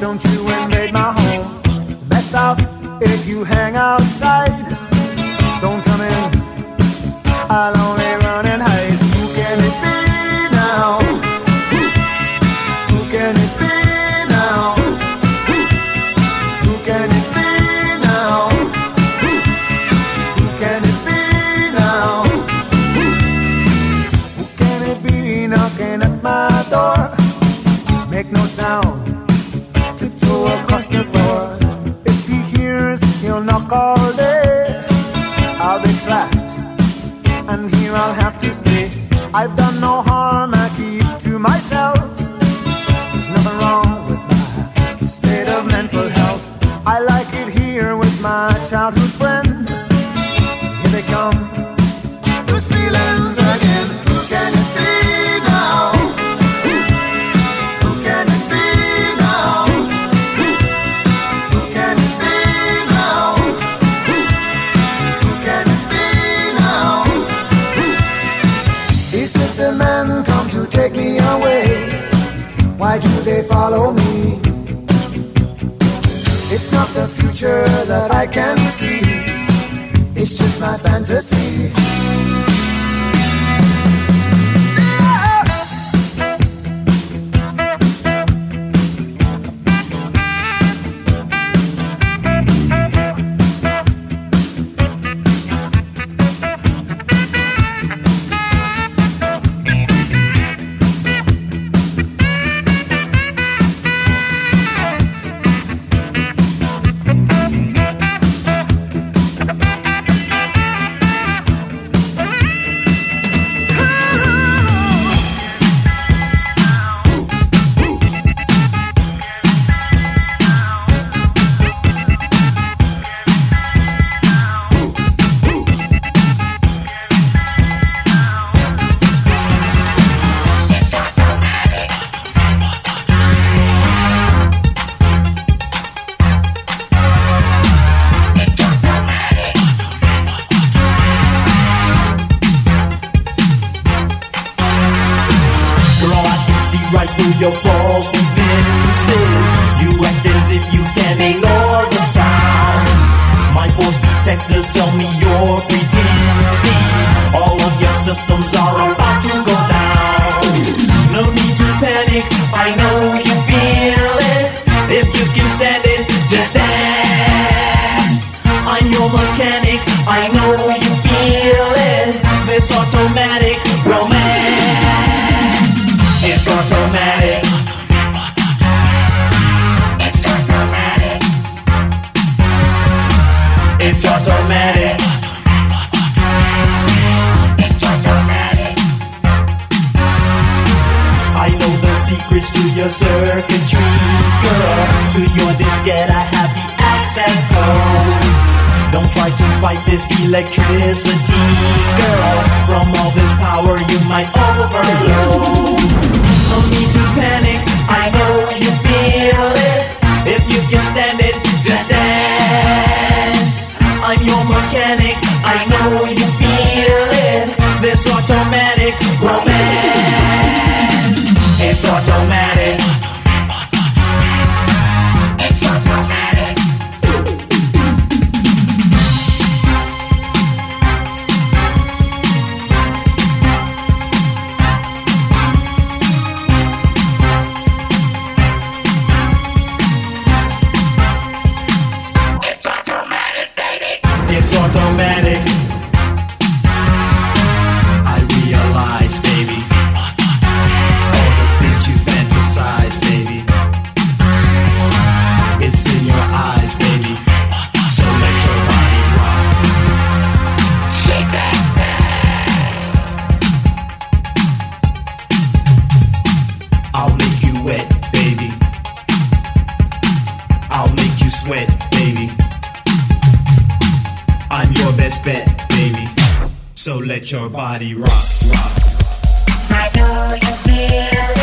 Don't you invade my home. Best off if you have. the floor. If he hears, he'll knock all day. follow me. It's not the future that I can see, it's just my fantasy. automatic. I know the secrets to your circuitry, girl. To your diskette, I have the access code. Don't try to fight this electricity, girl. From all this power, you might overload. No need to panic. I know you. automatic. fat, baby. So let your body rock, rock. I know you feel.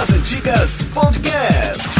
Das antigas podcast.